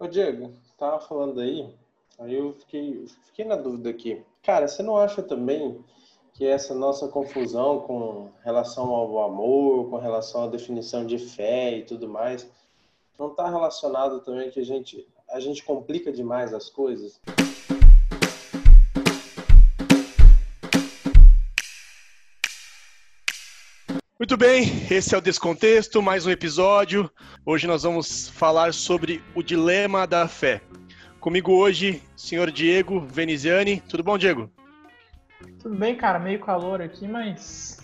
Ô Diego, tava falando aí, aí eu fiquei, fiquei na dúvida aqui. Cara, você não acha também que essa nossa confusão com relação ao amor, com relação à definição de fé e tudo mais, não está relacionado também que a gente, a gente complica demais as coisas? Muito bem, esse é o Descontexto, mais um episódio. Hoje nós vamos falar sobre o dilema da fé. Comigo hoje, senhor Diego Veneziani. Tudo bom, Diego? Tudo bem, cara. Meio calor aqui, mas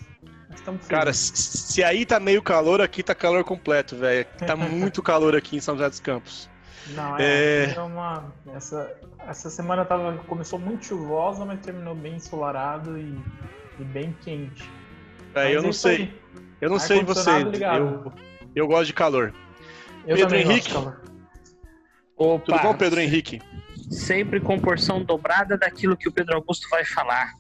estamos Cara, se aí tá meio calor, aqui tá calor completo, velho. Tá muito calor aqui em São José dos Campos. Não, é, é... é... uma essa essa semana tava começou muito chuvosa, mas terminou bem ensolarado e, e bem quente. É, eu não sei. Eu não sei vocês. Eu, eu gosto de calor. Eu Pedro Henrique. Opa, Tudo bom, Pedro Henrique? Sempre com porção dobrada daquilo que o Pedro Augusto vai falar.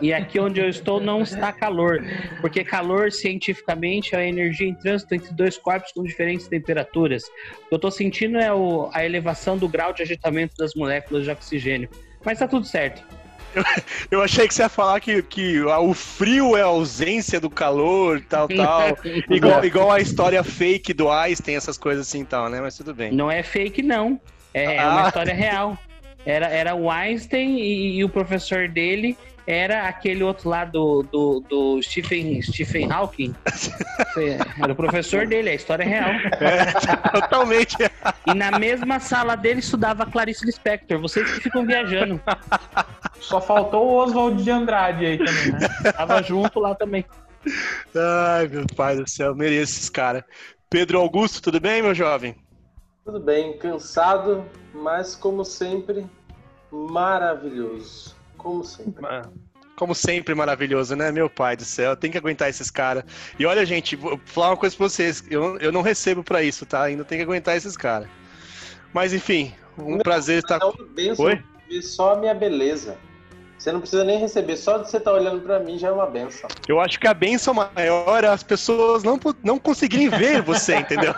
E aqui onde eu estou não está calor, porque calor cientificamente é a energia em trânsito entre dois corpos com diferentes temperaturas. O que eu estou sentindo é o, a elevação do grau de agitamento das moléculas de oxigênio. Mas está tudo certo. Eu, eu, achei que você ia falar que, que o frio é a ausência do calor, tal, tal. igual, igual a história fake do Einstein, essas coisas assim tal, né? Mas tudo bem. Não é fake, não. É, é ah. uma história real. Era, era o Einstein e, e o professor dele era aquele outro lá do, do, do Stephen, Stephen Hawking. Era o professor dele, a história é real. É, totalmente. E na mesma sala dele estudava Clarice Lispector. Vocês que ficam viajando. Só faltou o Oswald de Andrade aí também, né? Tava junto lá também. Ai, meu pai do céu, mereço esses caras. Pedro Augusto, tudo bem, meu jovem? Tudo bem, cansado, mas como sempre, maravilhoso. Como sempre. Como sempre, maravilhoso, né? Meu pai do céu, tem que aguentar esses caras. E olha, gente, vou falar uma coisa pra vocês. Eu, eu não recebo pra isso, tá? Ainda tem que aguentar esses caras. Mas enfim, um Meu, prazer estar. Oi? Só a minha beleza. Você não precisa nem receber, só de você estar tá olhando para mim já é uma benção. Eu acho que a benção maior é as pessoas não, não conseguirem ver você, entendeu?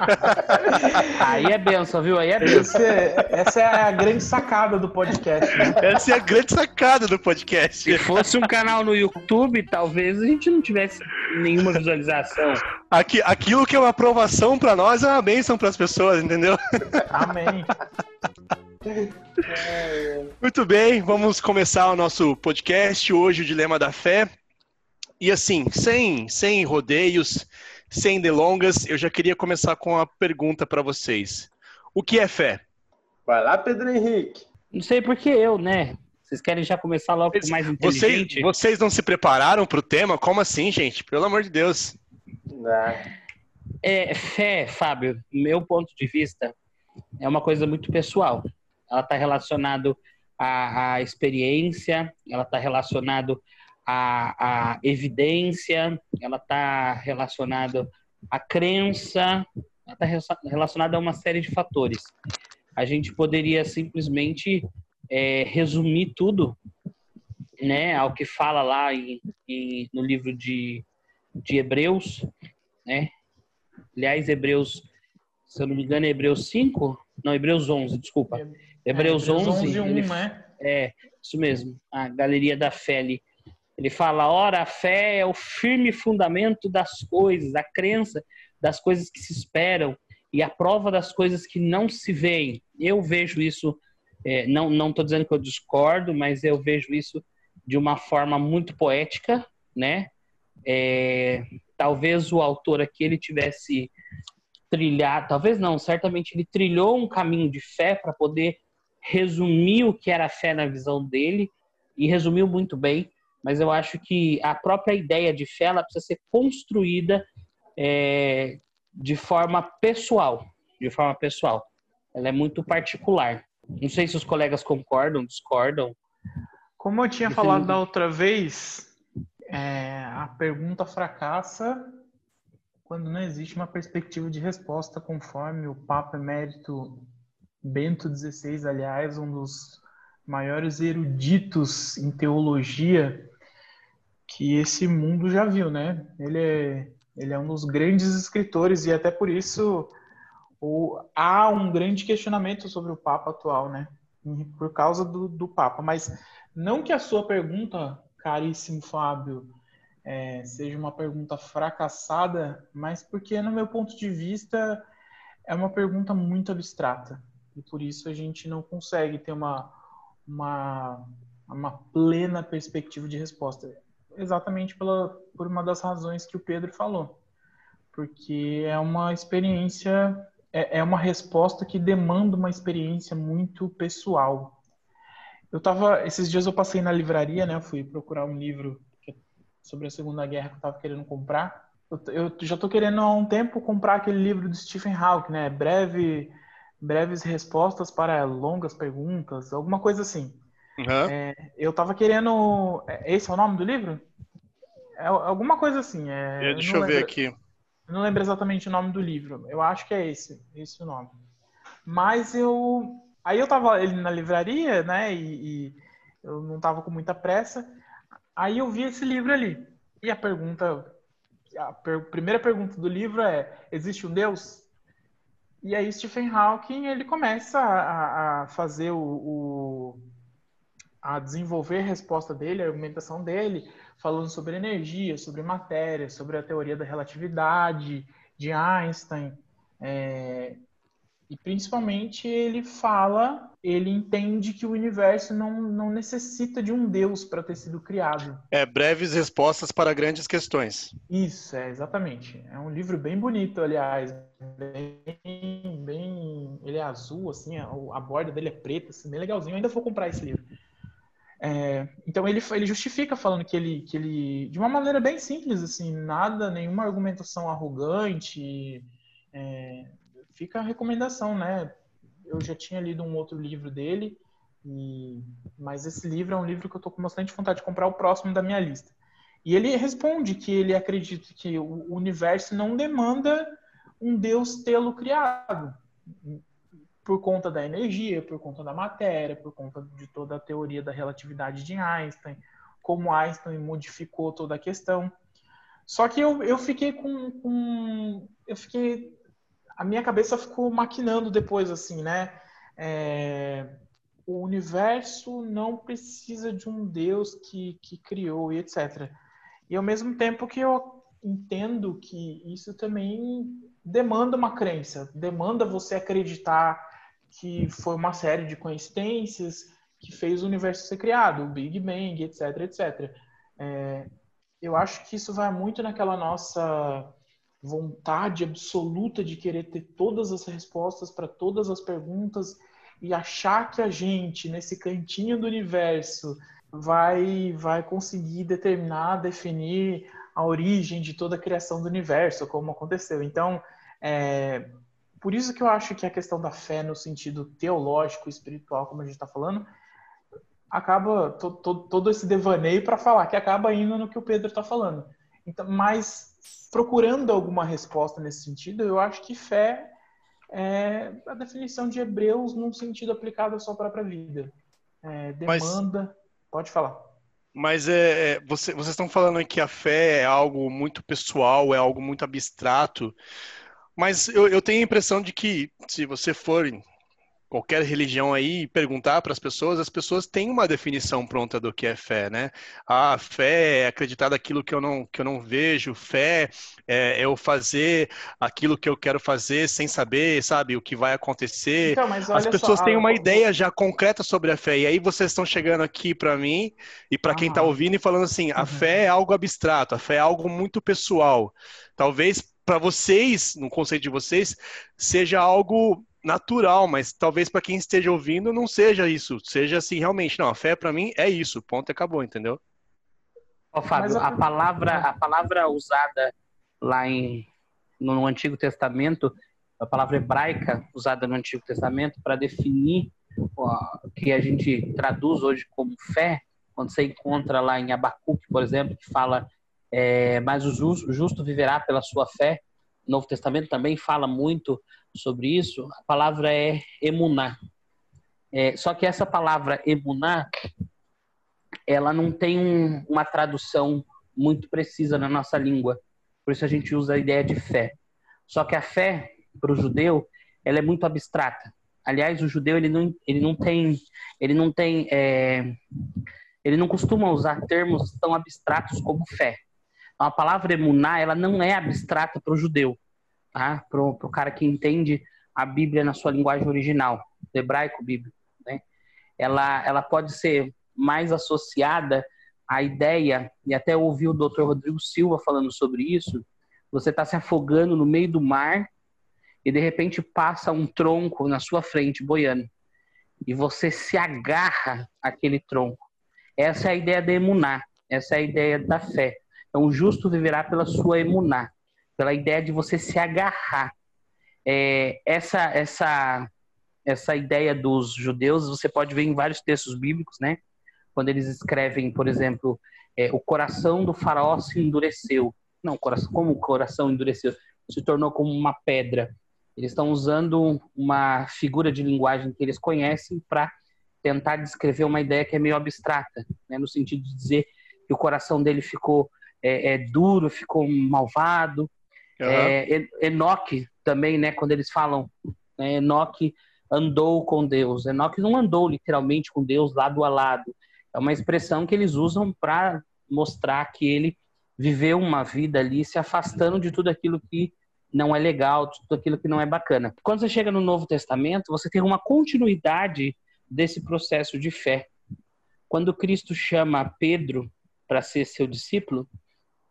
Aí é benção, viu? Aí é benção. É, essa é a grande sacada do podcast. Né? Essa é a grande sacada do podcast. Se fosse um canal no YouTube, talvez a gente não tivesse nenhuma visualização. Aqui, aquilo que é uma aprovação para nós é uma benção para as pessoas, entendeu? Amém. Muito bem, vamos começar o nosso podcast hoje, o Dilema da Fé. E assim, sem, sem rodeios, sem delongas, eu já queria começar com uma pergunta para vocês. O que é fé? Vai lá, Pedro Henrique. Não sei por que eu, né? Vocês querem já começar logo com mais inteligente? Vocês, vocês não se prepararam para o tema? Como assim, gente? Pelo amor de Deus. É, fé, Fábio, meu ponto de vista, é uma coisa muito pessoal ela está relacionado à, à, experiência, ela está relacionado à, à, evidência, ela está relacionado à crença, ela está relacionada a uma série de fatores. A gente poderia simplesmente é, resumir tudo, né, ao que fala lá em, em, no livro de, de Hebreus, né? Aliás, Hebreus, se eu não me engano, é Hebreus 5? Não, Hebreus 11, desculpa. Hebreus, é, 11, 11 1, ele, né? É, isso mesmo. A galeria da fé ali. Ele fala: ora, a fé é o firme fundamento das coisas, a crença das coisas que se esperam e a prova das coisas que não se veem. Eu vejo isso, é, não não estou dizendo que eu discordo, mas eu vejo isso de uma forma muito poética, né? É, talvez o autor aqui ele tivesse trilhado, talvez não, certamente ele trilhou um caminho de fé para poder resumiu o que era fé na visão dele e resumiu muito bem, mas eu acho que a própria ideia de fé ela precisa ser construída é, de forma pessoal, de forma pessoal. Ela é muito particular. Não sei se os colegas concordam, discordam. Como eu tinha falado da outra vez, é, a pergunta fracassa quando não existe uma perspectiva de resposta conforme o Papa Emérito Bento XVI, aliás, um dos maiores eruditos em teologia que esse mundo já viu, né? Ele é, ele é um dos grandes escritores e até por isso ou há um grande questionamento sobre o Papa atual, né? Por causa do, do Papa. Mas não que a sua pergunta, caríssimo Fábio, é, seja uma pergunta fracassada, mas porque, no meu ponto de vista, é uma pergunta muito abstrata. E por isso a gente não consegue ter uma, uma, uma plena perspectiva de resposta. Exatamente pela, por uma das razões que o Pedro falou. Porque é uma experiência, é, é uma resposta que demanda uma experiência muito pessoal. Eu tava, esses dias eu passei na livraria, né? Eu fui procurar um livro sobre a Segunda Guerra que eu estava querendo comprar. Eu, eu, já estou querendo há um tempo comprar aquele livro do Stephen Hawking, né? Breve, breves respostas para longas perguntas, alguma coisa assim. Uhum. É, eu estava querendo. É, esse é o nome do livro? É, alguma coisa assim. É, deixa eu, eu ver aqui. Eu não lembro exatamente o nome do livro. Eu acho que é esse, esse o nome. Mas eu. Aí eu tava ele na livraria, né? E, e eu não tava com muita pressa. Aí eu vi esse livro ali. E a pergunta, a per, primeira pergunta do livro é: existe um Deus? E aí Stephen Hawking ele começa a, a fazer o, o, a desenvolver a resposta dele, a argumentação dele, falando sobre energia, sobre matéria, sobre a teoria da relatividade de Einstein, é, e principalmente ele fala, ele entende que o universo não, não necessita de um Deus para ter sido criado. É, breves respostas para grandes questões. Isso, é, exatamente. É um livro bem bonito, aliás. Bem, bem, ele é azul, assim, a, borda dele é preta, assim, bem legalzinho. Eu ainda vou comprar esse livro. É, então ele, ele justifica falando que ele, que ele, de uma maneira bem simples, assim, nada, nenhuma argumentação arrogante, é, fica a recomendação, né? Eu já tinha lido um outro livro dele, e... mas esse livro é um livro que eu estou com bastante vontade de comprar o próximo da minha lista. E ele responde que ele acredita que o universo não demanda um Deus tê-lo criado por conta da energia, por conta da matéria, por conta de toda a teoria da relatividade de Einstein, como Einstein modificou toda a questão. Só que eu, eu fiquei com, com eu fiquei a minha cabeça ficou maquinando depois, assim, né? É, o universo não precisa de um Deus que, que criou e etc. E ao mesmo tempo que eu entendo que isso também demanda uma crença, demanda você acreditar que foi uma série de coincidências que fez o universo ser criado, o Big Bang, etc, etc. É, eu acho que isso vai muito naquela nossa vontade absoluta de querer ter todas as respostas para todas as perguntas e achar que a gente nesse cantinho do universo vai vai conseguir determinar, definir a origem de toda a criação do universo, como aconteceu. Então, é, por isso que eu acho que a questão da fé no sentido teológico, espiritual, como a gente está falando, acaba to, to, todo esse devaneio para falar que acaba indo no que o Pedro está falando. Então, mas procurando alguma resposta nesse sentido, eu acho que fé é a definição de Hebreus num sentido aplicado à sua própria vida. É, demanda. Mas, pode falar. Mas é, é você, vocês estão falando que a fé é algo muito pessoal, é algo muito abstrato. Mas eu, eu tenho a impressão de que, se você for qualquer religião aí perguntar para as pessoas, as pessoas têm uma definição pronta do que é fé, né? Ah, fé é acreditar naquilo que eu não, que eu não vejo, fé é eu fazer aquilo que eu quero fazer sem saber, sabe, o que vai acontecer. Então, as pessoas só, têm uma ideia já concreta sobre a fé, e aí vocês estão chegando aqui para mim e para quem está ouvindo e falando assim, a uhum. fé é algo abstrato, a fé é algo muito pessoal. Talvez para vocês, no conceito de vocês, seja algo natural, mas talvez para quem esteja ouvindo não seja isso. Seja assim, realmente, não, a fé para mim é isso, ponto acabou, entendeu? Ó, Fábio, a palavra, a palavra usada lá em, no Antigo Testamento, a palavra hebraica usada no Antigo Testamento para definir o que a gente traduz hoje como fé, quando você encontra lá em Abacuque, por exemplo, que fala, é, mas o justo, viverá pela sua fé, Novo Testamento também fala muito sobre isso, a palavra é emuná. É, só que essa palavra emuná, ela não tem um, uma tradução muito precisa na nossa língua. Por isso a gente usa a ideia de fé. Só que a fé, para o judeu, ela é muito abstrata. Aliás, o judeu ele não, ele não tem, ele não tem, é, ele não costuma usar termos tão abstratos como fé. A palavra emuná, ela não é abstrata para o judeu, tá? Para o cara que entende a Bíblia na sua linguagem original, hebraico bíblico, né? Ela, ela pode ser mais associada à ideia, e até ouvi o Dr. Rodrigo Silva falando sobre isso, você está se afogando no meio do mar e de repente passa um tronco na sua frente boiando e você se agarra àquele tronco. Essa é a ideia da emuná, essa é a ideia da fé. Então, o justo viverá pela sua emuná, pela ideia de você se agarrar. É, essa, essa, essa ideia dos judeus você pode ver em vários textos bíblicos, né? Quando eles escrevem, por exemplo, é, o coração do faraó se endureceu. Não, coração, como o coração endureceu? Se tornou como uma pedra. Eles estão usando uma figura de linguagem que eles conhecem para tentar descrever uma ideia que é meio abstrata, né? no sentido de dizer que o coração dele ficou é, é duro, ficou malvado. Uhum. É, Enoque também, né? Quando eles falam, né, Enoque andou com Deus. Enoque não andou literalmente com Deus lado a lado. É uma expressão que eles usam para mostrar que ele viveu uma vida ali se afastando de tudo aquilo que não é legal, tudo aquilo que não é bacana. Quando você chega no Novo Testamento, você tem uma continuidade desse processo de fé. Quando Cristo chama Pedro para ser seu discípulo,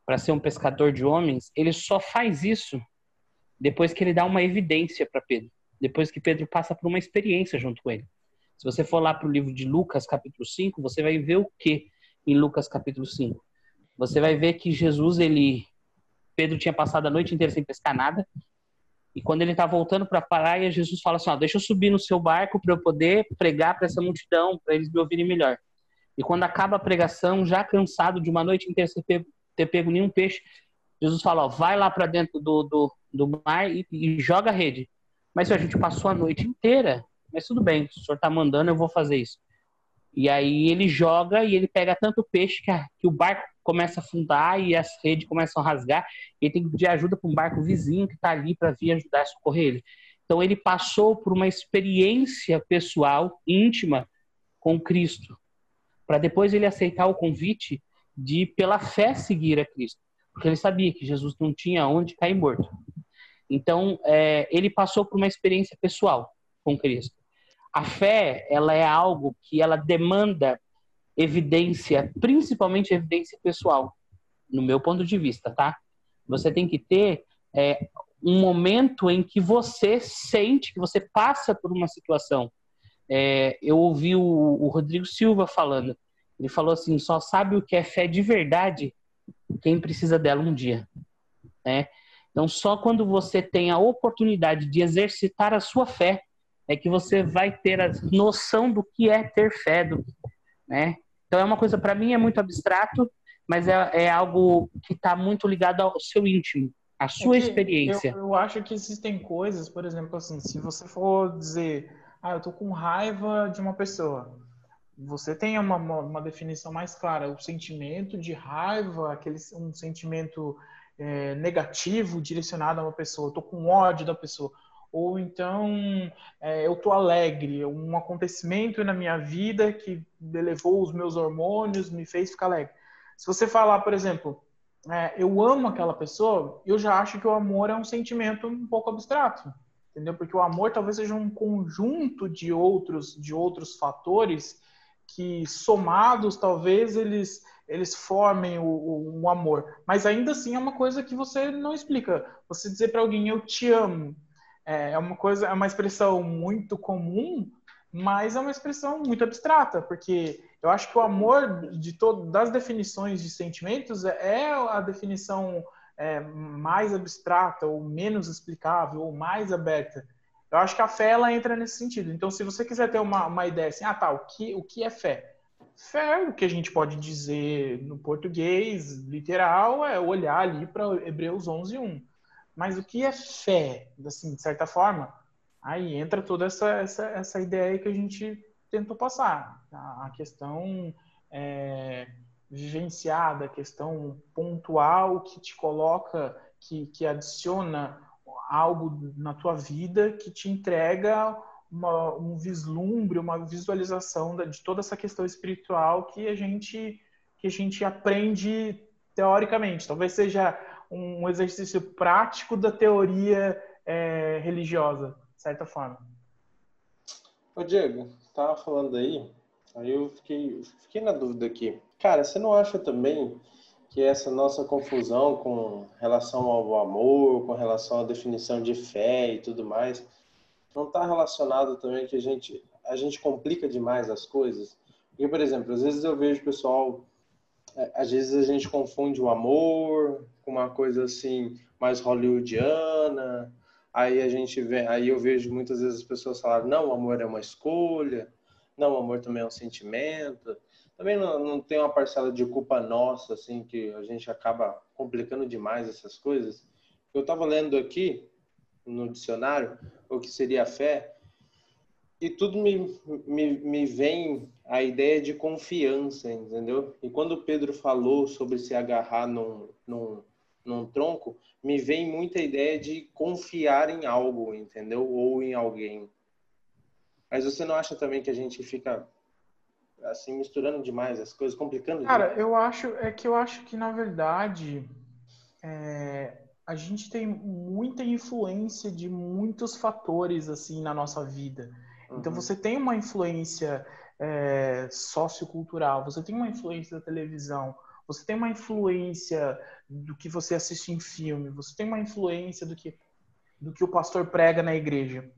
para ser um pescador de homens, ele só faz isso depois que ele dá uma evidência para Pedro, depois que Pedro passa por uma experiência junto com ele. Se você for lá para o livro de Lucas, capítulo 5, você vai ver o que em Lucas, capítulo 5? Você vai ver que Jesus, ele Pedro tinha passado a noite inteira sem pescar nada. E quando ele está voltando para a praia, Jesus fala assim: ó, deixa eu subir no seu barco para eu poder pregar para essa multidão, para eles me ouvirem melhor. E quando acaba a pregação, já cansado de uma noite inteira sem ter pego nenhum peixe, Jesus fala: ó, vai lá para dentro do, do, do mar e, e, joga a rede. Mas a gente passou a noite inteira. Mas tudo bem, o senhor está mandando, eu vou fazer isso. E aí ele joga e ele pega tanto peixe que, a, que o barco começa a afundar e as redes começam a rasgar. Ele tem que pedir ajuda para um barco vizinho que está ali para vir ajudar a socorrer ele. Então ele passou por uma experiência pessoal, íntima, com Cristo, para depois ele aceitar o convite de, pela fé, seguir a Cristo, porque ele sabia que Jesus não tinha onde cair morto. Então é, ele passou por uma experiência pessoal com Cristo. A fé, ela é algo que ela demanda evidência, principalmente evidência pessoal, no meu ponto de vista, tá? Você tem que ter é, um momento em que você sente que você passa por uma situação. É, eu ouvi o, o, Rodrigo Silva falando. Ele falou assim: só sabe o que é fé de verdade quem precisa dela um dia. Né? Então, só quando você tem a oportunidade de exercitar a sua fé é que você vai ter a noção do que é ter fé, do, né? Então é uma coisa, para mim, é muito abstrato, mas é, é algo que está muito ligado ao seu íntimo, à sua é experiência. Eu, eu, acho que existem coisas, por exemplo, assim, se você for dizer, ah, eu tô com raiva de uma pessoa, você tem uma, uma, definição mais clara, o sentimento de raiva, aquele um sentimento é, negativo direcionado a uma pessoa, eu tô com ódio da pessoa ou então é, eu tô alegre, um acontecimento na minha vida que elevou os meus hormônios, me fez ficar alegre. Se você falar, por exemplo, é, eu amo aquela pessoa, eu já acho que o amor é um sentimento um pouco abstrato, entendeu? Porque o amor talvez seja um conjunto de outros de outros fatores que somados talvez eles eles formem o, o, amor, mas ainda assim é uma coisa que você não explica. Você dizer para alguém eu te amo é, é uma coisa, é uma expressão muito comum, mas é uma expressão muito abstrata, porque eu acho que o amor de todo, das definições de sentimentos é, é a definição é, mais abstrata ou menos explicável ou mais aberta. Eu acho que a fé ela entra nesse sentido. Então, se você quiser ter uma, uma ideia assim, ah, tá, o que, o que é fé? Fé, o que a gente pode dizer no português literal, é olhar ali para Hebreus 11, 1. Mas o que é fé, assim, de certa forma? Aí entra toda essa, essa, essa ideia que a gente tentou passar. A questão é, vivenciada, a questão pontual que te coloca, que, que adiciona algo na tua vida que te entrega uma, um vislumbre, uma visualização de toda essa questão espiritual que a gente que a gente aprende teoricamente. Talvez seja um exercício prático da teoria é, religiosa, de certa forma. Ô Diego, tava falando aí, aí eu fiquei, fiquei na dúvida aqui. Cara, você não acha também que essa nossa confusão com relação ao amor, com relação à definição de fé e tudo mais, não está relacionado também que a gente a gente complica demais as coisas? Porque, por exemplo, às vezes eu vejo pessoal, é, às vezes a gente confunde o amor com uma coisa assim mais hollywoodiana. Aí a gente vê, aí eu vejo muitas vezes as pessoas falar, não, o amor é uma escolha, não, o amor também é um sentimento também não, não tem uma parcela de culpa nossa, assim, que a gente acaba complicando demais essas coisas. Eu estava lendo aqui no dicionário o que seria fé e tudo me, me, me vem a ideia de confiança, entendeu? E quando Pedro falou sobre se agarrar num, num, num tronco, me vem muita ideia de confiar em algo, entendeu? Ou em alguém. Mas você não acha também que a gente fica assim misturando demais as coisas, complicando Cara, demais. eu acho é que eu acho que na verdade é, a gente tem muita influência de muitos fatores assim na nossa vida. Então uhum. você tem uma influência é, sociocultural, você tem uma influência da televisão, você tem uma influência do que você assiste em filme, você tem uma influência do que do que o pastor prega na igreja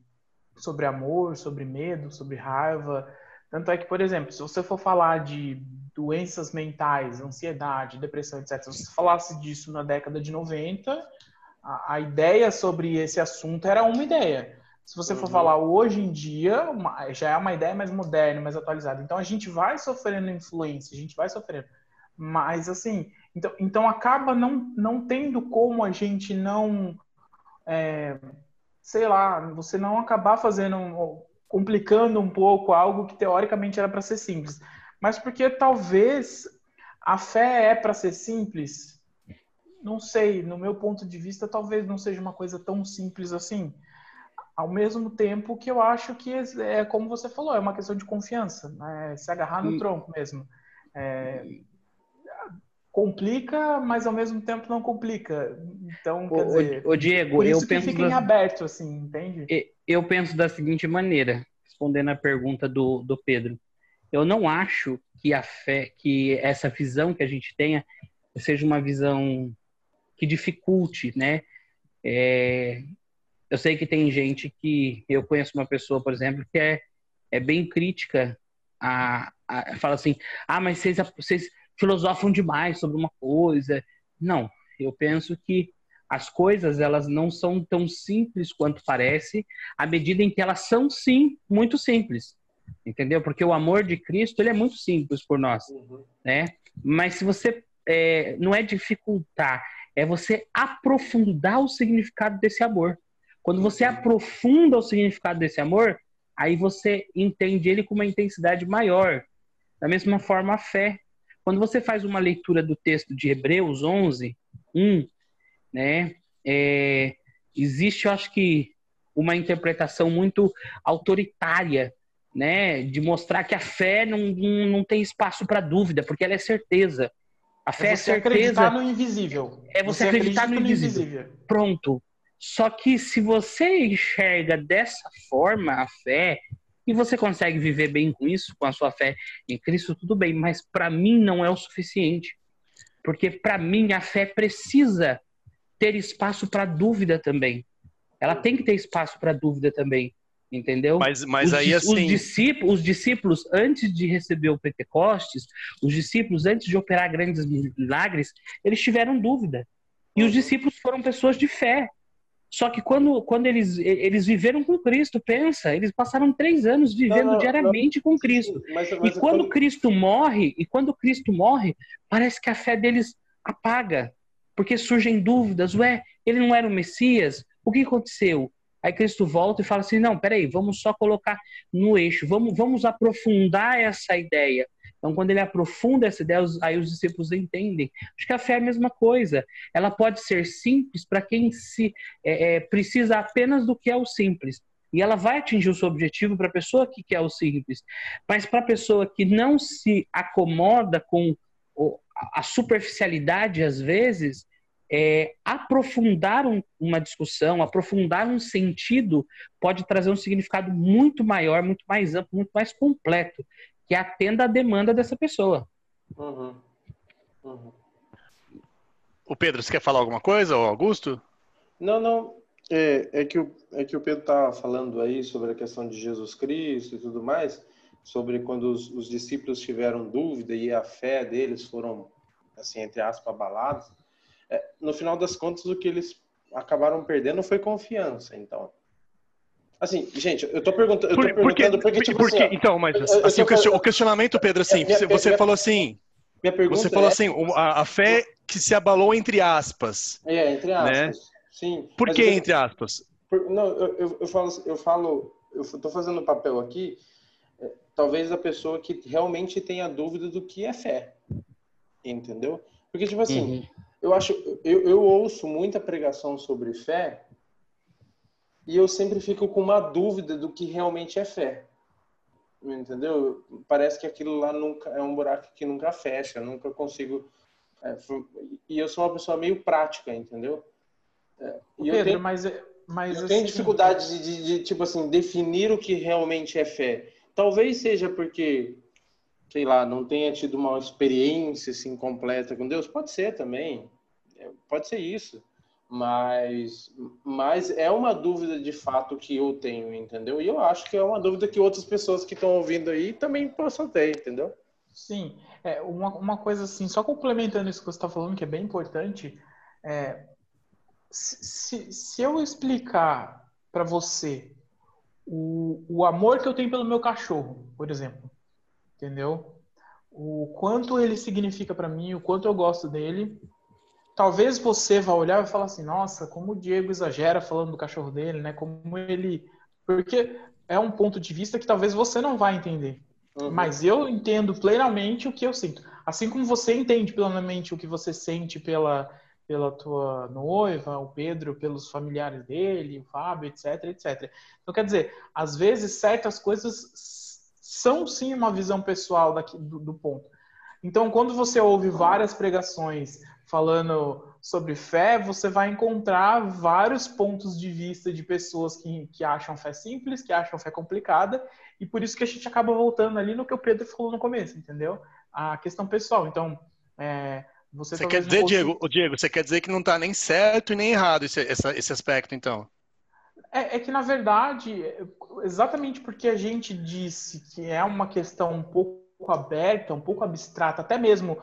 sobre amor, sobre medo, sobre raiva, tanto é que, por exemplo, se você for falar de doenças mentais, ansiedade, depressão, etc., se você falasse disso na década de 90, a, a ideia sobre esse assunto era uma ideia. Se você for uhum. falar hoje em dia, uma, já é uma ideia mais moderna, mais atualizada. Então a gente vai sofrendo influência, a gente vai sofrendo. Mas assim, então, então acaba não, não tendo como a gente não, é, sei lá, você não acabar fazendo complicando um pouco algo que teoricamente era para ser simples. Mas porque talvez a fé é para ser simples? Não sei, no meu ponto de vista, talvez não seja uma coisa tão simples assim. Ao mesmo tempo que eu acho que é como você falou, é uma questão de confiança, né? se agarrar no tronco mesmo. É, complica, mas ao mesmo tempo não complica. Então, quer o, dizer, o Diego, por isso eu penso fica em aberto, assim, entende? Eu penso da seguinte maneira, respondendo a pergunta do, do Pedro. Eu não acho que a fé, que essa visão que a gente tenha seja uma visão que dificulte, né? É, eu sei que tem gente que eu conheço uma pessoa, por exemplo, que é, é bem crítica a, a fala assim, ah, mas vocês, vocês filosofam demais sobre uma coisa. Não, eu penso que as coisas elas não são tão simples quanto parece, à medida em que elas são sim muito simples, entendeu? Porque o amor de Cristo ele é muito simples por nós, uhum. né? Mas se você é, não é dificultar, é você aprofundar o significado desse amor. Quando você aprofunda o significado desse amor, aí você entende ele com uma intensidade maior. Da mesma forma, a fé. Quando você faz uma leitura do texto de Hebreus 11, 1, né? É, existe, eu acho que, uma interpretação muito autoritária, né? De mostrar que a fé não, não, não tem espaço para dúvida, porque ela é certeza. A fé é, é certeza. acreditar no invisível. É você, você acreditar no invisível. no invisível. Pronto. Só que se você enxerga dessa forma a fé e você consegue viver bem com isso, com a sua fé em Cristo, tudo bem, mas para mim não é o suficiente. Porque para mim a fé precisa ter espaço para dúvida também. Ela tem que ter espaço para dúvida também, entendeu? Mas, mas os, aí assim... Os discípulos, os discípulos, antes de receber o Pentecostes, os discípulos, antes de operar grandes milagres, eles tiveram dúvida. E os discípulos foram pessoas de fé. Só que quando, quando eles, eles viveram com Cristo, pensa, eles passaram três anos vivendo não, não, diariamente não. com Cristo. Mas, mas e quando Cristo morre, e quando Cristo morre, parece que a fé deles apaga porque surgem dúvidas, ué, ele não era o Messias? O que aconteceu? Aí Cristo volta e fala assim: não, peraí, vamos só colocar no eixo, vamos, vamos aprofundar essa ideia. Então, quando ele aprofunda essa ideia, aí os discípulos entendem. Acho que a fé é a mesma coisa. Ela pode ser simples para quem se é, é, precisa apenas do que é o simples. E ela vai atingir o seu objetivo para a pessoa que quer o simples. Mas para a pessoa que não se acomoda com a superficialidade, às vezes, é, aprofundar um, uma discussão, aprofundar um sentido, pode trazer um significado muito maior, muito mais amplo, muito mais completo, que atenda à demanda dessa pessoa. Uhum. Uhum. O Pedro, você quer falar alguma coisa, ou Augusto? Não, não. É, é, que, o, é que o Pedro estava falando aí sobre a questão de Jesus Cristo e tudo mais, sobre quando os, os discípulos tiveram dúvida e a fé deles foram, assim, entre aspas, abalados. É, no final das contas, o que eles acabaram perdendo foi confiança, então. Assim, gente, eu tô, pergunta, eu tô por, perguntando porque, porque, tipo porque, assim, Então, mas assim, o questionamento, Pedro, assim, minha, você minha, falou assim... Minha pergunta Você falou é, assim, a, a, fé que se abalou entre aspas. É, entre aspas. Né? Sim. Por que eu, entre aspas? Por, não, eu, eu, eu, falo, eu falo, eu tô fazendo papel aqui, é, talvez a pessoa que realmente tenha dúvida do que é fé. Entendeu? Porque, tipo assim, uhum. Eu acho, eu, eu ouço muita pregação sobre fé e eu sempre fico com uma dúvida do que realmente é fé. Entendeu? Parece que aquilo lá nunca é um buraco que nunca fecha, nunca consigo. É, e eu sou uma pessoa meio prática, entendeu? É, e Pedro, eu tenho, mas, é, mas eu assim, tenho dificuldade de, de, de, tipo assim, definir o que realmente é fé. Talvez seja porque, sei lá, não tenha tido uma experiência assim completa com Deus. Pode ser também. É, pode ser isso mas, mas é uma dúvida de fato que eu tenho, entendeu? E eu acho que é uma dúvida que outras pessoas que estão ouvindo aí também possam ter, entendeu? Sim, é, uma, uma coisa assim, só complementando isso que você está falando, que é bem importante, é, se, se eu explicar para você o, o amor que eu tenho pelo meu cachorro, por exemplo, entendeu? O quanto ele significa para mim, o quanto eu gosto dele, talvez você vá olhar e falar assim, nossa, como o Diego exagera falando do cachorro dele, né? Como ele. Porque é um ponto de vista que talvez você não vai entender. Uhum. Mas eu entendo plenamente o que eu sinto. Assim como você entende plenamente o que você sente pela, pela tua noiva, o Pedro, pelos familiares dele, o Fábio, etc, etc. Então, quer dizer, às vezes certas coisas são sim uma visão pessoal daqui, do, do ponto. Então, quando você ouve várias pregações falando sobre fé, você vai encontrar vários pontos de vista de pessoas que, que acham fé simples, que acham fé complicada, e por isso que a gente acaba voltando ali no que o Pedro falou no começo, entendeu? A questão pessoal. Então, é, você, você quer dizer, consiga... Diego, Diego, você quer dizer que não está nem certo e nem errado esse, esse aspecto, então? É, é, que, na verdade, exatamente porque a gente disse que é uma questão um pouco aberta, um pouco abstrata, até mesmo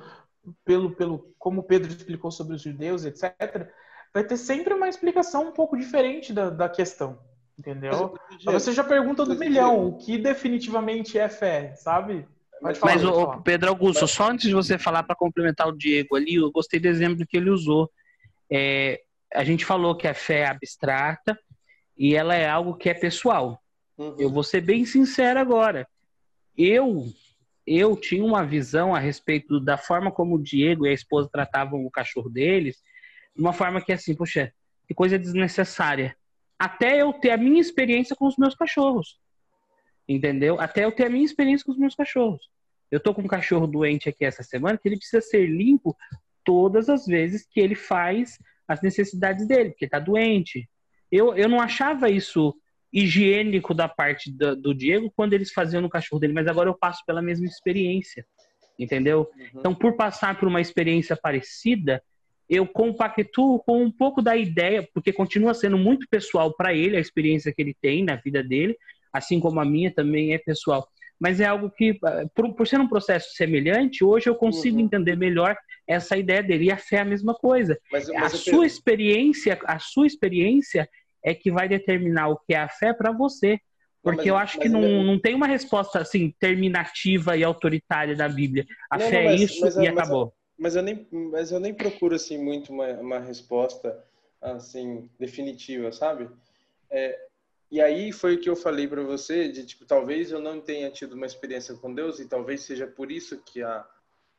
pelo, pelo como Pedro explicou sobre os judeus, etc., vai ter sempre uma explicação um pouco diferente da, da questão, entendeu? Mas, você já pergunta do milhão, o que definitivamente é fé, sabe? Falar, Mas, o Pedro Augusto, só antes de você falar para complementar o Diego ali, eu gostei do exemplo que ele usou. É, a gente falou que a fé é abstrata e ela é algo que é pessoal. Uhum. Eu vou ser bem sincero agora. Eu eu tinha uma visão a respeito da forma como o Diego e a esposa tratavam o cachorro deles, de uma forma que assim, poxa, que coisa desnecessária. Até eu ter a minha experiência com os meus cachorros. Entendeu? Até eu ter a minha experiência com os meus cachorros. Eu tô com um cachorro doente aqui essa semana que ele precisa ser limpo todas as vezes que ele faz as necessidades dele, porque tá doente. Eu, eu não achava isso higiênico da parte do, do, Diego quando eles faziam no cachorro dele, mas agora eu passo pela mesma experiência, entendeu? Uhum. Então, por passar por uma experiência parecida, eu compactuo com um pouco da ideia, porque continua sendo muito pessoal para ele a experiência que ele tem na vida dele, assim como a minha também é pessoal. Mas é algo que, por, por ser um processo semelhante, hoje eu consigo uhum. entender melhor essa ideia dele. E a fé é a mesma coisa. Mas, mas a sua experiência, a sua experiência é que vai determinar o que é a fé para você. Porque mas, eu acho que não, não tem uma resposta assim terminativa e autoritária da Bíblia. A não, fé não, é isso e acabou. Mas eu, nem, mas eu nem procuro assim muito uma, uma resposta assim definitiva, sabe? É, e aí foi o que eu falei para você, de tipo, talvez eu não tenha tido uma experiência com Deus e talvez seja por isso que a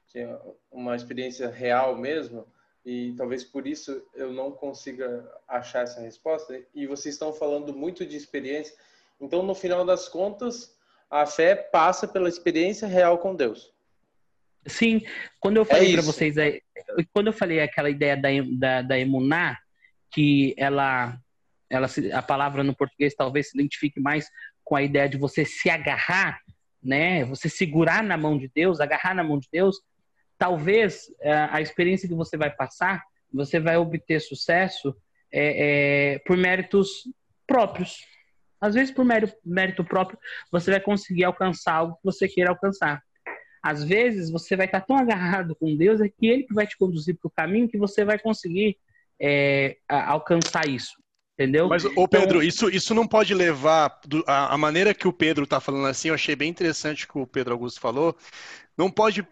que é uma experiência real mesmo, e talvez por isso eu não consiga achar essa resposta. E vocês estão falando muito de experiência, então no final das contas, a fé passa pela experiência real com Deus. Sim, quando eu falei é para vocês, quando eu falei aquela ideia da, da, da emuná, que ela, ela a palavra no português talvez se identifique mais com a ideia de você se agarrar, né? Você segurar na mão de Deus, agarrar na mão de Deus. Talvez é, a experiência que você vai passar, você vai obter sucesso é, é, por méritos próprios. Às vezes, por mérito, mérito próprio, você vai conseguir alcançar algo que você queira alcançar. Às vezes, você vai estar tão agarrado com Deus, é que Ele vai te conduzir para o caminho que você vai conseguir é, alcançar isso. Entendeu? Mas, ô Pedro, então, isso, isso não pode levar. A, a maneira que o Pedro está falando assim, eu achei bem interessante o que o Pedro Augusto falou. Não pode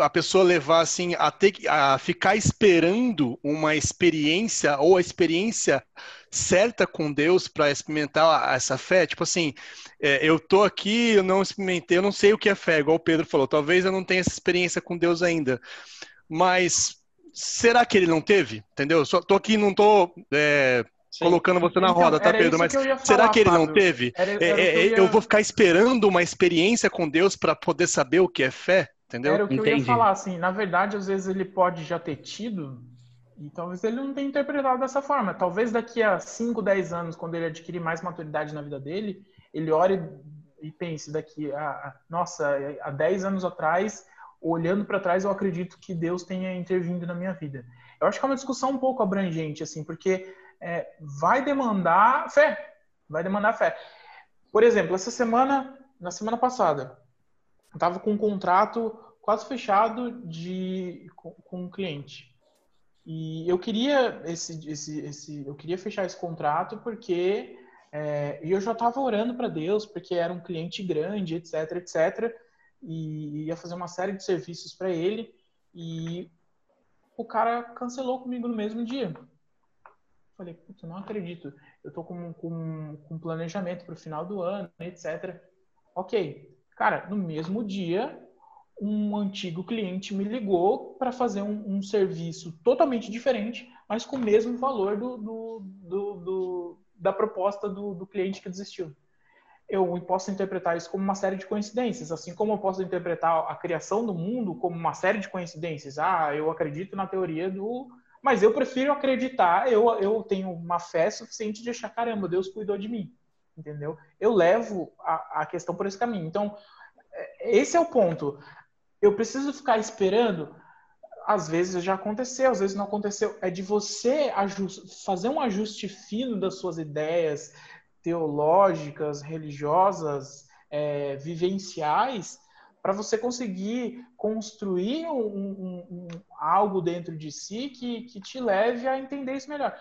a pessoa levar assim a ter a ficar esperando uma experiência ou a experiência certa com Deus para experimentar essa fé, tipo assim, é, eu tô aqui, eu não experimentei, eu não sei o que é fé, igual o Pedro falou, talvez eu não tenha essa experiência com Deus ainda, mas será que ele não teve? Entendeu? Só tô aqui, não tô é, colocando você na então, roda, tá, Pedro? Mas que será que ele Fábio. não teve? Era, era é, é eu, ia... eu vou ficar esperando uma experiência com Deus para poder saber o que é fé? Entendeu? Era o que Entendi. eu ia falar, assim, na verdade, às vezes ele pode já ter tido, e talvez ele não tenha interpretado dessa forma. Talvez daqui a 5, 10 anos, quando ele adquirir mais maturidade na vida dele, ele ore e pense daqui a, nossa, há 10 anos atrás, olhando para trás, eu acredito que Deus tenha intervindo na minha vida. Eu acho que é uma discussão um pouco abrangente, assim, porque é, vai demandar fé, vai demandar fé. Por exemplo, essa semana, na semana passada, eu estava com um contrato quase fechado de, com, com um cliente. E eu queria esse, esse, esse, eu queria fechar esse contrato porque é, eu já estava orando para Deus, porque era um cliente grande, etc, etc, e ia fazer uma série de serviços para ele. E o cara cancelou comigo no mesmo dia. Falei, putz, não acredito. Eu tô com, com, com planejamento para o final do ano, etc. Ok. Cara, no mesmo dia, um antigo cliente me ligou para fazer um, um, serviço totalmente diferente, mas com o mesmo valor do, do, do, do da proposta do, cliente que desistiu. Eu posso interpretar isso como uma série de coincidências, assim como eu posso interpretar a criação do mundo como uma série de coincidências. Ah, eu acredito na teoria do. Mas eu prefiro acreditar, eu, eu tenho uma fé suficiente de achar, caramba, Deus cuidou de mim entendeu? Eu levo a, a questão por esse caminho. Então, é, esse é o ponto. Eu preciso ficar esperando. Às vezes já aconteceu, às vezes não aconteceu. É de você fazer um ajuste fino das suas ideias teológicas, religiosas, é, vivenciais, para você conseguir construir um, um, um, algo dentro de si que, que te leve a entender isso melhor.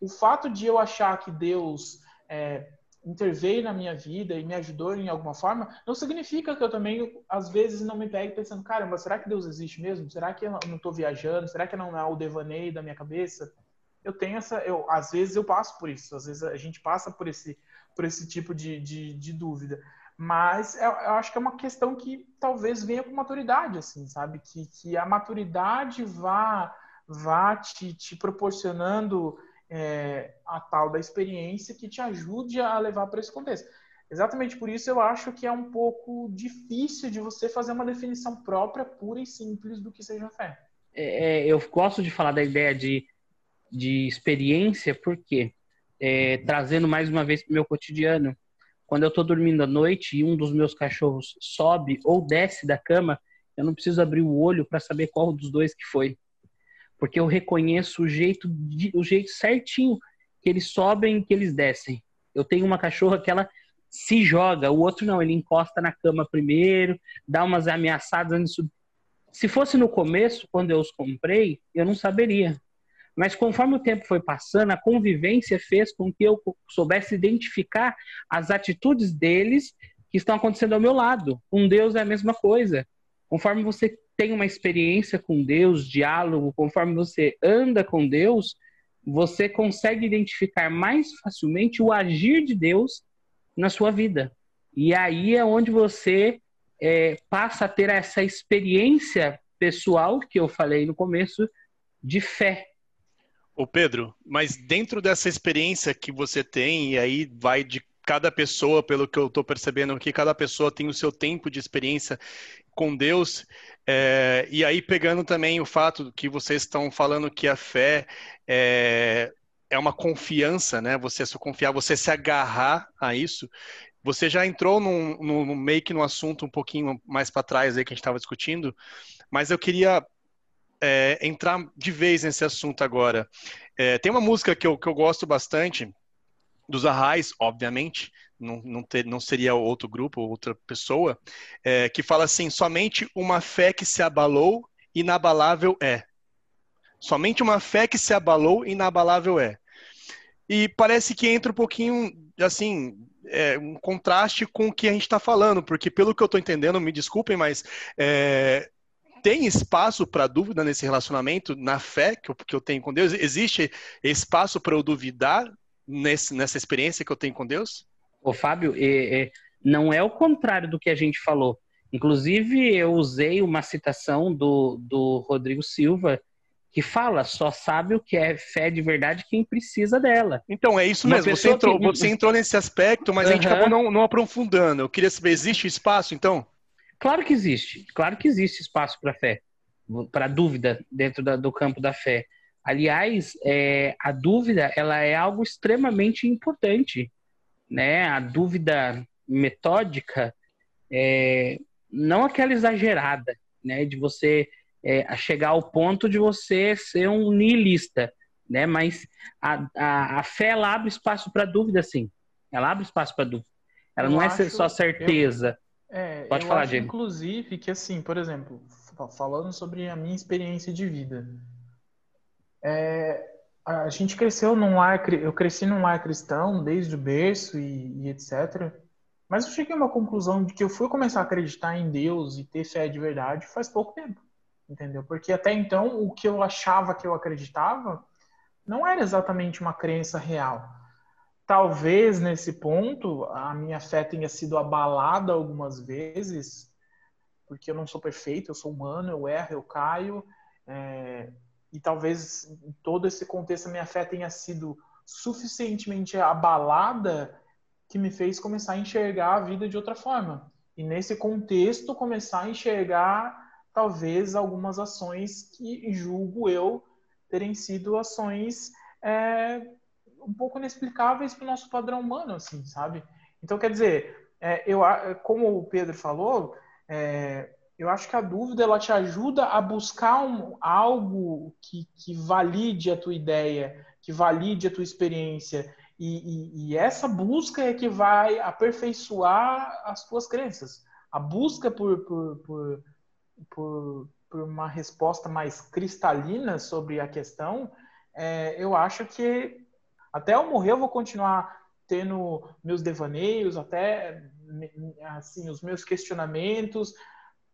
O fato de eu achar que Deus é, interveio na minha vida e me ajudou em alguma forma, não significa que eu também, às vezes, não me pegue pensando, caramba, será que Deus existe mesmo? Será que eu não estou viajando? Será que não é o devaneio da minha cabeça? Eu tenho essa, eu, às vezes eu passo por isso, às vezes a gente passa por esse, por esse tipo de, de, de dúvida. Mas eu, eu, acho que é uma questão que talvez venha com maturidade, assim, sabe? Que, que a maturidade vá, vá te, te proporcionando é, a tal da experiência que te ajude a levar para esse contexto. Exatamente por isso eu acho que é um pouco difícil de você fazer uma definição própria, pura e simples do que seja fé. É, é eu gosto de falar da ideia de, de experiência, porque é, trazendo mais uma vez para o meu cotidiano, quando eu estou dormindo à noite e um dos meus cachorros sobe ou desce da cama, eu não preciso abrir o olho para saber qual dos dois que foi porque eu reconheço o jeito, o jeito certinho que eles sobem e que eles descem. Eu tenho uma cachorra que ela se joga, o outro não, ele encosta na cama primeiro, dá umas ameaçadas antes de subir. Se fosse no começo, quando eu os comprei, eu não saberia. Mas conforme o tempo foi passando, a convivência fez com que eu soubesse identificar as atitudes deles que estão acontecendo ao meu lado. Com Deus é a mesma coisa. Conforme você tem uma experiência com Deus, diálogo, conforme você anda com Deus, você consegue identificar mais facilmente o agir de Deus na sua vida. E aí é onde você é, passa a ter essa experiência pessoal que eu falei no começo de fé. Ô Pedro, mas dentro dessa experiência que você tem, e aí vai de cada pessoa, pelo que eu estou percebendo aqui, cada pessoa tem o seu tempo de experiência com Deus. É, e aí, pegando também o fato que vocês estão falando que a fé é, é uma confiança, né? Você se confiar, você se agarrar a isso. Você já entrou num, num meio que no assunto um pouquinho mais para trás aí que a gente estava discutindo, mas eu queria é, entrar de vez nesse assunto agora. É, tem uma música que eu, que eu gosto bastante, dos Arrais, obviamente, não, não, ter, não, seria outro grupo, outra pessoa, é, que fala assim: somente uma fé que se abalou, inabalável é. Somente uma fé que se abalou, inabalável é. E parece que entra um pouquinho, assim, é, um contraste com o que a gente está falando, porque pelo que eu estou entendendo, me desculpem, mas é, tem espaço para dúvida nesse relacionamento, na fé que eu, que eu tenho com Deus? Existe espaço para eu duvidar nesse, nessa experiência que eu tenho com Deus? Ô, Fábio, é, é, não é o contrário do que a gente falou. Inclusive, eu usei uma citação do, do Rodrigo Silva, que fala só sabe o que é fé de verdade quem precisa dela. Então, é isso mesmo. Você entrou, que... você entrou nesse aspecto, mas uhum. a gente acabou não, não aprofundando. Eu queria saber, existe espaço, então? Claro que existe. Claro que existe espaço para fé, para dúvida dentro da, do campo da fé. Aliás, é, a dúvida ela é algo extremamente importante, né? A dúvida metódica, é, não aquela exagerada, né? De você é, chegar ao ponto de você ser um nihilista, né? Mas a, a, a fé ela abre espaço para dúvida, sim. Ela abre espaço para dúvida. Ela eu não é só certeza. É, Pode eu falar, acho, Diego. Inclusive que assim, por exemplo, falando sobre a minha experiência de vida, é, a gente cresceu num lar, eu cresci num lar cristão desde o berço e, e etc. Mas eu cheguei a uma conclusão de que eu fui começar a acreditar em Deus e ter fé de verdade faz pouco tempo entendeu? Porque até então o que eu achava que eu acreditava não era exatamente uma crença real. Talvez nesse ponto a minha fé tenha sido abalada algumas vezes, porque eu não sou perfeito, eu sou humano, eu erro, eu caio, é, e talvez em todo esse contexto a minha fé tenha sido suficientemente abalada que me fez começar a enxergar a vida de outra forma. E nesse contexto começar a enxergar talvez algumas ações que julgo eu terem sido ações é, um pouco inexplicáveis para o nosso padrão humano, assim, sabe? Então, quer dizer, é, eu, como o Pedro falou, é, eu acho que a dúvida ela te ajuda a buscar um, algo que, que valide a tua ideia, que valide a tua experiência. E, e, e essa busca é que vai aperfeiçoar as tuas crenças. A busca por, por, por por, por uma resposta mais cristalina sobre a questão, é, eu acho que até eu morrer eu vou continuar tendo meus devaneios, até assim os meus questionamentos,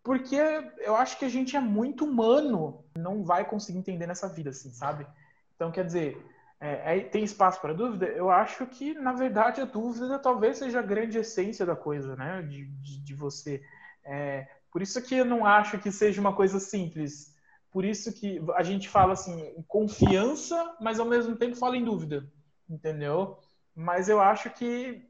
porque eu acho que a gente é muito humano, não vai conseguir entender nessa vida, assim, sabe? Então, quer dizer, é, é, tem espaço para dúvida? Eu acho que, na verdade, a dúvida talvez seja a grande essência da coisa, né? De, de, de você é, por isso que eu não acho que seja uma coisa simples. Por isso que a gente fala assim, confiança, mas ao mesmo tempo fala em dúvida, entendeu? Mas eu acho que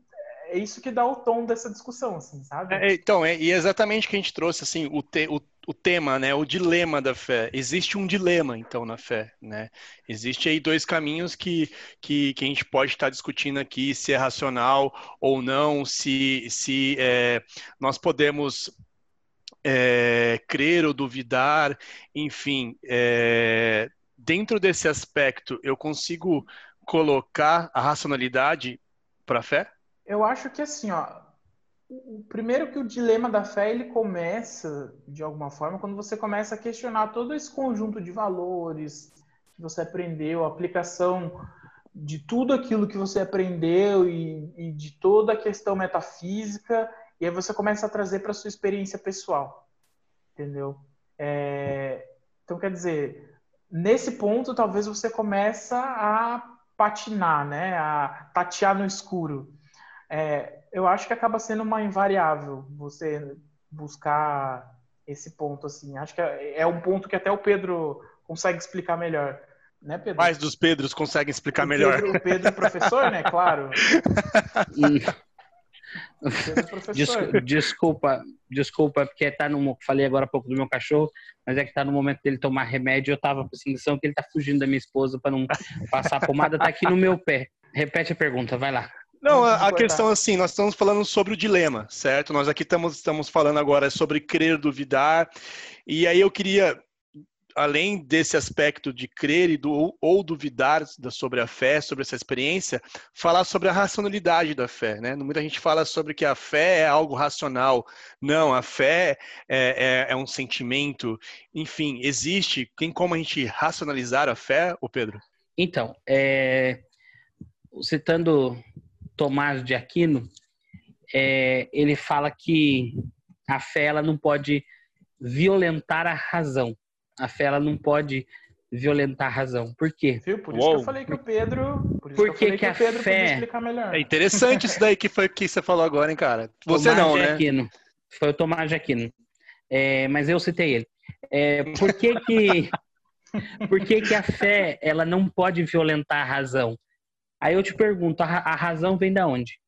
é isso que dá o tom dessa discussão, assim, sabe? É, então, é, e é exatamente o que a gente trouxe, assim, o, te, o, o, tema, né, o dilema da fé. Existe um dilema, então, na fé, né? Existe aí dois caminhos que, que, que a gente pode estar discutindo aqui, se é racional ou não, se, se é, nós podemos é, crer ou duvidar, enfim, é, dentro desse aspecto, eu consigo colocar a racionalidade para a fé? Eu acho que assim, ó, o primeiro que o dilema da fé ele começa de alguma forma quando você começa a questionar todo esse conjunto de valores que você aprendeu, a aplicação de tudo aquilo que você aprendeu e, e de toda a questão metafísica e aí você começa a trazer para sua experiência pessoal, entendeu? É, então, quer dizer, nesse ponto, talvez você começa a patinar, né? A tatear no escuro. É, eu acho que acaba sendo uma invariável você buscar esse ponto assim. Acho que é, é um ponto que até o Pedro consegue explicar melhor. Né, Pedro? Mais dos Pedros conseguem explicar o melhor. Pedro, o Pedro professor, né? Claro. Desculpa, desculpa, desculpa, porque tá no. Falei agora há pouco do meu cachorro, mas é que tá no momento dele tomar remédio. Eu tava com a sensação que ele tá fugindo da minha esposa para não passar a pomada, tá aqui no meu pé. Repete a pergunta, vai lá. Não, a, a questão assim, nós estamos falando sobre o dilema, certo? Nós aqui estamos, estamos falando agora sobre crer, duvidar, e aí eu queria além desse aspecto de crer e do, ou duvidar sobre a fé, sobre essa experiência, falar sobre a racionalidade da fé. Né? Muita gente fala sobre que a fé é algo racional. Não, a fé é, é, é um sentimento. Enfim, existe. Tem como a gente racionalizar a fé, o Pedro? Então, é, citando Tomás de Aquino, é, ele fala que a fé ela não pode violentar a razão a fé ela não pode violentar a razão. Por quê? Viu? Por isso Uou. que eu falei que o Pedro. Por, por que, que, que, a Pedro fé. É interessante isso daí que foi que você falou agora, hein, cara? Você Tomás não, né? Aquino. Foi o Tomás de Aquino. É, mas eu citei ele. É, por que que, por que que a fé ela não pode violentar a razão? Aí eu te pergunto, a, a razão vem da onde?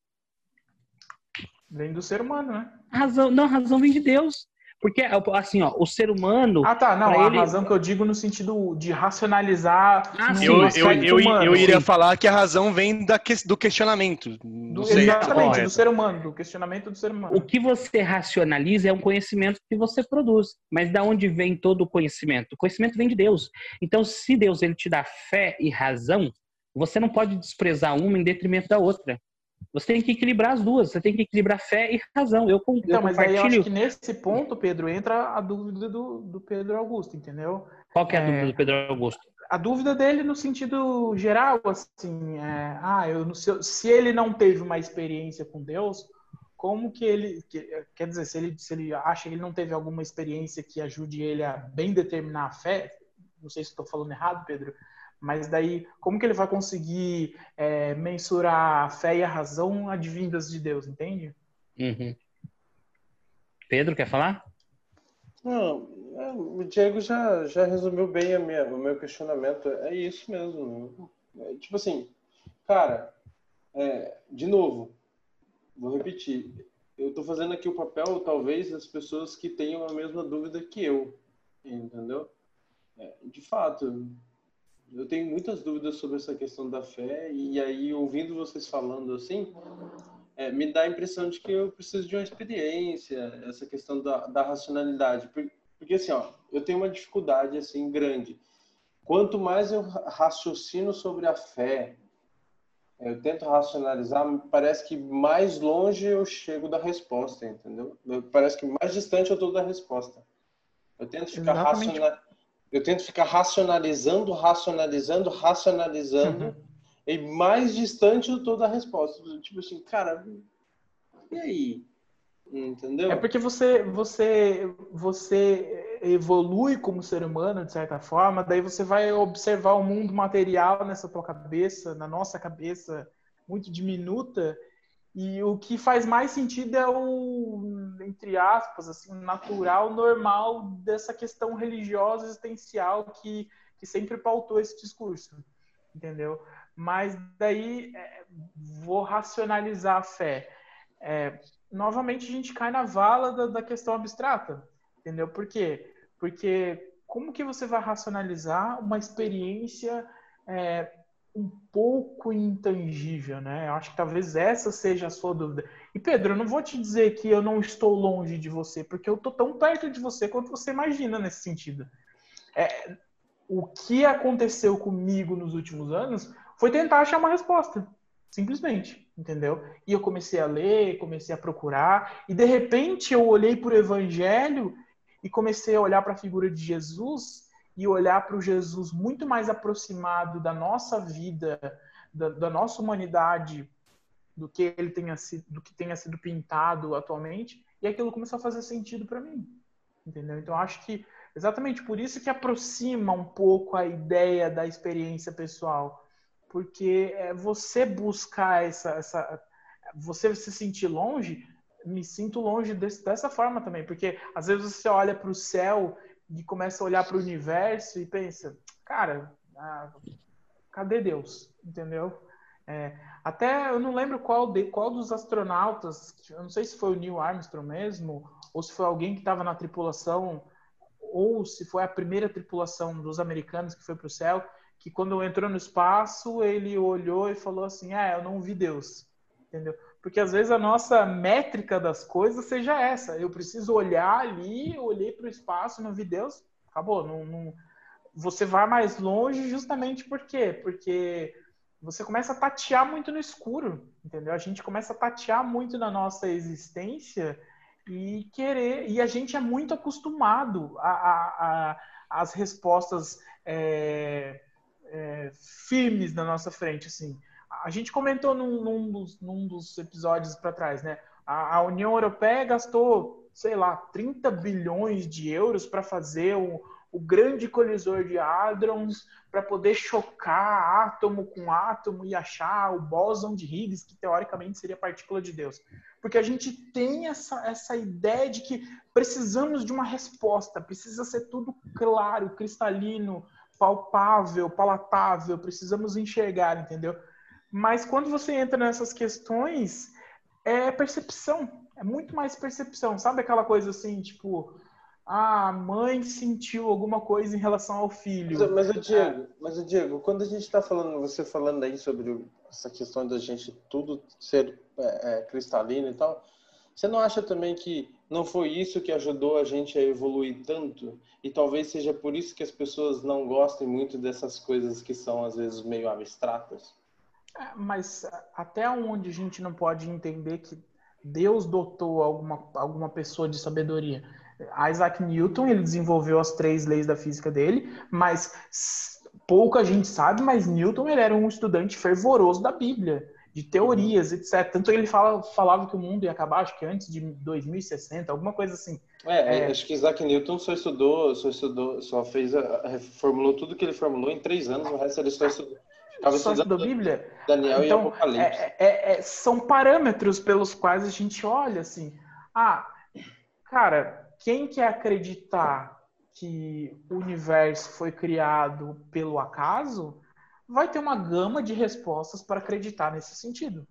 Vem do ser humano, né? A razão, não, a razão vem de Deus. Porque, assim, ó, o ser humano. Ah, tá. Não, a ele... razão que eu digo no sentido de racionalizar. Ah, sim. Eu, eu, eu, humano, eu, iria sim. falar que a razão vem da que, do questionamento. Do, exatamente, do ser humano, do questionamento do ser humano. O que você racionaliza é um conhecimento que você produz. Mas da onde vem todo o conhecimento? O conhecimento vem de Deus. Então, se Deus ele te dá fé e razão, você não pode desprezar uma em detrimento da outra. Você tem que equilibrar as duas, você tem que equilibrar fé e razão. Eu, então, eu mas aí eu acho que nesse ponto, Pedro, entra a dúvida do, do Pedro Augusto, entendeu? Qual que é a é, dúvida do Pedro Augusto? A dúvida dele no sentido geral, assim, é, ah, eu, se, se ele não teve uma experiência com Deus, como que ele, que, quer dizer, se ele, se ele acha que ele não teve alguma experiência que ajude ele a bem determinar a fé, não sei se estou falando errado, Pedro, mas daí, como que ele vai conseguir é, mensurar a fé e a razão advindas de Deus, entende? Uhum. Pedro, quer falar? Não, é, o Diego já, já resumiu bem minha, o meu questionamento. É isso mesmo. É, tipo assim, cara, é, de novo, vou repetir. Eu estou fazendo aqui o papel, talvez, das pessoas que tenham a mesma dúvida que eu, entendeu? É, de fato, eu tenho muitas dúvidas sobre essa questão da fé e aí ouvindo vocês falando assim, é, me dá a impressão de que eu preciso de uma experiência, essa questão da, da racionalidade, porque, porque assim, ó, eu tenho uma dificuldade assim grande. Quanto mais eu raciocino sobre a fé, eu tento racionalizar, parece que mais longe eu chego da resposta, entendeu? Parece que mais distante eu estou da resposta. Eu tento ficar racionalizando eu tento ficar racionalizando, racionalizando, racionalizando, uhum. e mais distante eu tô da resposta. Tipo assim, cara, e aí? Entendeu? É porque você, você, você evolui como ser humano, de certa forma, daí você vai observar o mundo material nessa tua cabeça, na nossa cabeça, muito diminuta, e o que faz mais sentido é o, entre aspas, assim, natural, normal dessa questão religiosa existencial que, que sempre pautou esse discurso, entendeu? Mas daí é, vou racionalizar a fé. É, novamente a gente cai na vala da, da questão abstrata, entendeu? Por quê? Porque como que você vai racionalizar uma experiência é, um pouco intangível, né? Eu acho que talvez essa seja a sua dúvida. E Pedro, eu não vou te dizer que eu não estou longe de você, porque eu estou tão perto de você quanto você imagina nesse sentido. É, o que aconteceu comigo nos últimos anos foi tentar achar uma resposta, simplesmente, entendeu? E eu comecei a ler, comecei a procurar, e de repente eu olhei para o Evangelho e comecei a olhar para a figura de Jesus e olhar para o Jesus muito mais aproximado da nossa vida, da, da, nossa humanidade, do que ele tenha sido, do que tenha sido pintado atualmente, e aquilo começou a fazer sentido para mim, entendeu? Então acho que exatamente por isso que aproxima um pouco a ideia da experiência pessoal, porque é você buscar essa, essa você se sentir longe, me sinto longe desse, dessa forma também, porque às vezes você olha para o céu e começa a olhar para o universo e pensa, cara, ah, cadê Deus? Entendeu? É, até eu não lembro qual, de, qual dos astronautas, eu não sei se foi o Neil Armstrong mesmo, ou se foi alguém que estava na tripulação, ou se foi a primeira tripulação dos americanos que foi para o céu, que quando entrou no espaço, ele olhou e falou assim: Ah, eu não vi Deus. Entendeu? Porque às vezes a nossa métrica das coisas seja essa. Eu preciso olhar ali, olhei para o espaço, não vi Deus, acabou. Não, não... Você vai mais longe justamente por quê? Porque você começa a tatear muito no escuro, entendeu? A gente começa a tatear muito na nossa existência e querer. E a gente é muito acostumado a, as respostas é, é, firmes na nossa frente, assim. A gente comentou num, num, dos, num dos, episódios para trás, né? A, a, União Europeia gastou, sei lá, 30 bilhões de euros para fazer o, o grande colisor de hadrons, para poder chocar átomo com átomo e achar o bóson de Higgs, que teoricamente seria partícula de Deus. Porque a gente tem essa, essa ideia de que precisamos de uma resposta, precisa ser tudo claro, cristalino, palpável, palatável, precisamos enxergar, entendeu? Mas quando você entra nessas questões, é percepção, é muito mais percepção. Sabe aquela coisa assim, tipo, a mãe sentiu alguma coisa em relação ao filho. Mas, mas o Diego, é. mas o Diego, quando a gente está falando, você falando aí sobre essa questão da gente tudo ser é, é, cristalino e tal, você não acha também que não foi isso que ajudou a gente a evoluir tanto? E talvez seja por isso que as pessoas não gostem muito dessas coisas que são às vezes meio abstratas? É, mas até onde a gente não pode entender que Deus dotou alguma, alguma pessoa de sabedoria? Isaac Newton, ele desenvolveu as três leis da física dele, mas pouca gente sabe, mas Newton ele era um estudante fervoroso da Bíblia de teorias, etc. Tanto ele fala, falava que o mundo ia acabar, acho que antes de 2060, alguma coisa assim. É, é, acho que Isaac Newton só estudou, só estudou, só fez, a, formulou tudo que ele formulou em três anos, o resto ele só estudou. Só estudou Bíblia? Daniel então, e Apocalipse. É, é, é, são parâmetros pelos quais a gente olha assim. Ah, cara, quem quer acreditar que o universo foi criado pelo acaso, vai ter uma gama de respostas para acreditar nesse sentido.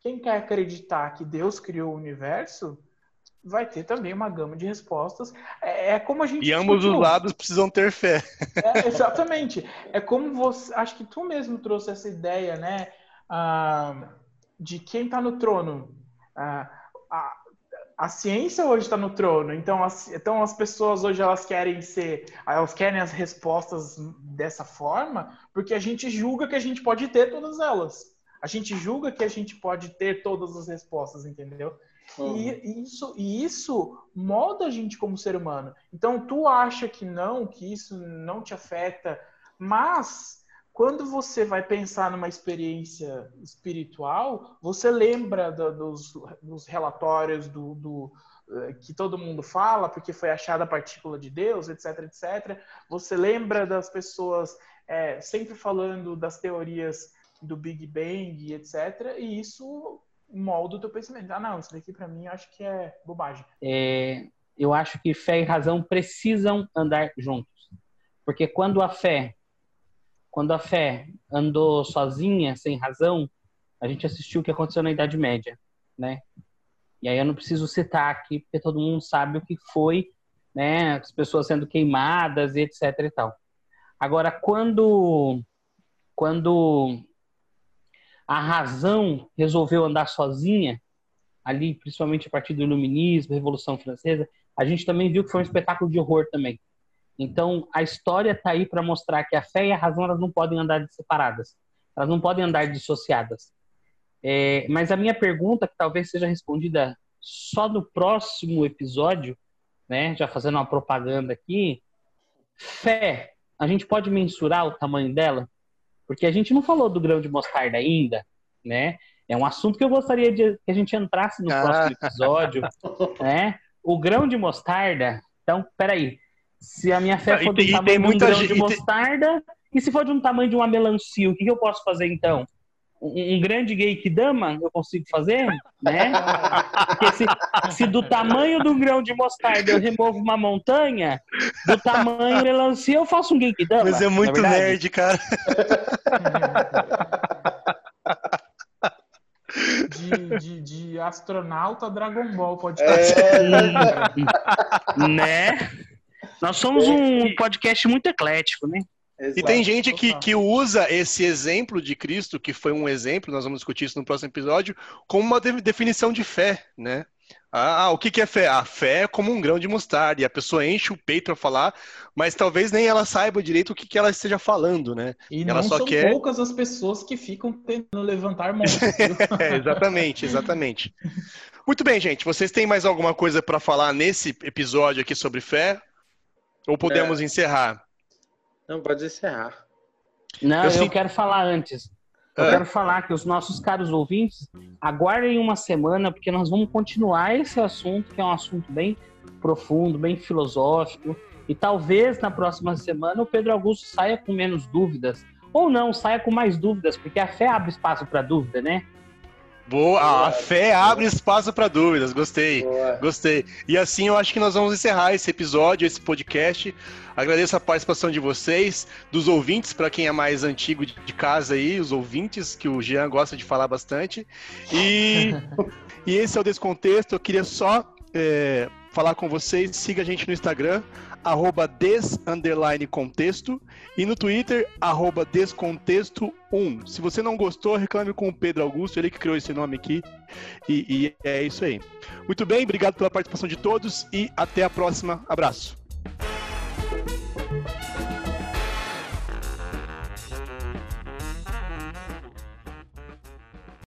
Quem quer acreditar que Deus criou o universo, vai ter também uma gama de respostas. É, é como a gente. E ambos os lados precisam ter fé. É, exatamente. É como você. Acho que tu mesmo trouxe essa ideia, né? Ah, de quem está no trono. Ah, a, a ciência hoje está no trono, então as, então as pessoas hoje elas querem ser, elas querem as respostas dessa forma, porque a gente julga que a gente pode ter todas elas. A gente julga que a gente pode ter todas as respostas, entendeu? Uhum. E isso, e isso molda a gente como ser humano. Então tu acha que não, que isso não te afeta, mas quando você vai pensar numa experiência espiritual, você lembra do, dos, dos, relatórios do, do, eh, que todo mundo fala, porque foi achada a partícula de Deus, etc, etc. Você lembra das pessoas é, sempre falando das teorias do Big Bang, etc. E isso molda o teu pensamento. Ah, não, isso daqui para mim eu acho que é bobagem. É, eu acho que fé e razão precisam andar juntos. Porque quando a fé quando a fé andou sozinha, sem razão, a gente assistiu o que aconteceu na Idade Média, né? E aí eu não preciso citar aqui, porque todo mundo sabe o que foi, né? As pessoas sendo queimadas e etc e tal. Agora, quando quando a razão resolveu andar sozinha, ali, principalmente a partir do Iluminismo, Revolução Francesa, a gente também viu que foi um espetáculo de horror também. Então, a história está aí para mostrar que a fé e a razão elas não podem andar separadas, elas não podem andar dissociadas. É, mas a minha pergunta, que talvez seja respondida só no próximo episódio, né, já fazendo uma propaganda aqui, fé, a gente pode mensurar o tamanho dela? Porque a gente não falou do grão de mostarda ainda, né? É um assunto que eu gostaria de que a gente entrasse no ah. próximo episódio, né? O grão de mostarda, então, peraí, se a minha fé for do tamanho de um grão de mostarda, e se for de um tamanho de uma melancia, o que, que eu posso fazer então? Um grande gay que dama, eu consigo fazer, né? Porque se, se, do tamanho do grão de mostarda eu removo uma montanha, do tamanho melancia eu faço um gay que dama. Mas é muito nerd, cara. De, de, de, astronauta Dragon Ball podcast. É... né? Nós somos um podcast muito eclético, né? Exato. E tem gente que, que usa esse exemplo de Cristo, que foi um exemplo, nós vamos discutir isso no próximo episódio, como uma definição de fé, né? Ah, ah, o que, que é fé? A fé é como um grão de mostarda, e a pessoa enche o peito para falar, mas talvez nem ela saiba direito o que, que ela esteja falando, né? E ela não só são quer... poucas as pessoas que ficam tentando levantar mãos. é, exatamente, exatamente. Muito bem, gente. Vocês têm mais alguma coisa para falar nesse episódio aqui sobre fé? Ou podemos é... encerrar? Não, pode encerrar. Não, eu, eu quero falar antes. Eu é. quero falar que os nossos caros ouvintes aguardem uma semana, porque nós vamos continuar esse assunto, que é um assunto bem profundo, bem filosófico. E talvez na próxima semana o Pedro Augusto saia com menos dúvidas. Ou não, saia com mais dúvidas, porque a fé abre espaço para dúvida, né? Boa, a fé abre espaço para dúvidas, gostei, Boa. gostei. E assim eu acho que nós vamos encerrar esse episódio, esse podcast. Agradeço a participação de vocês, dos ouvintes, para quem é mais antigo de casa aí, os ouvintes, que o Jean gosta de falar bastante. E, e esse é o Descontexto. Eu queria só é, falar com vocês. Siga a gente no Instagram, arroba des, contexto, e no Twitter, arroba descontexto1. Se você não gostou, reclame com o Pedro Augusto, ele que criou esse nome aqui. E, e é isso aí. Muito bem, obrigado pela participação de todos e até a próxima. Abraço.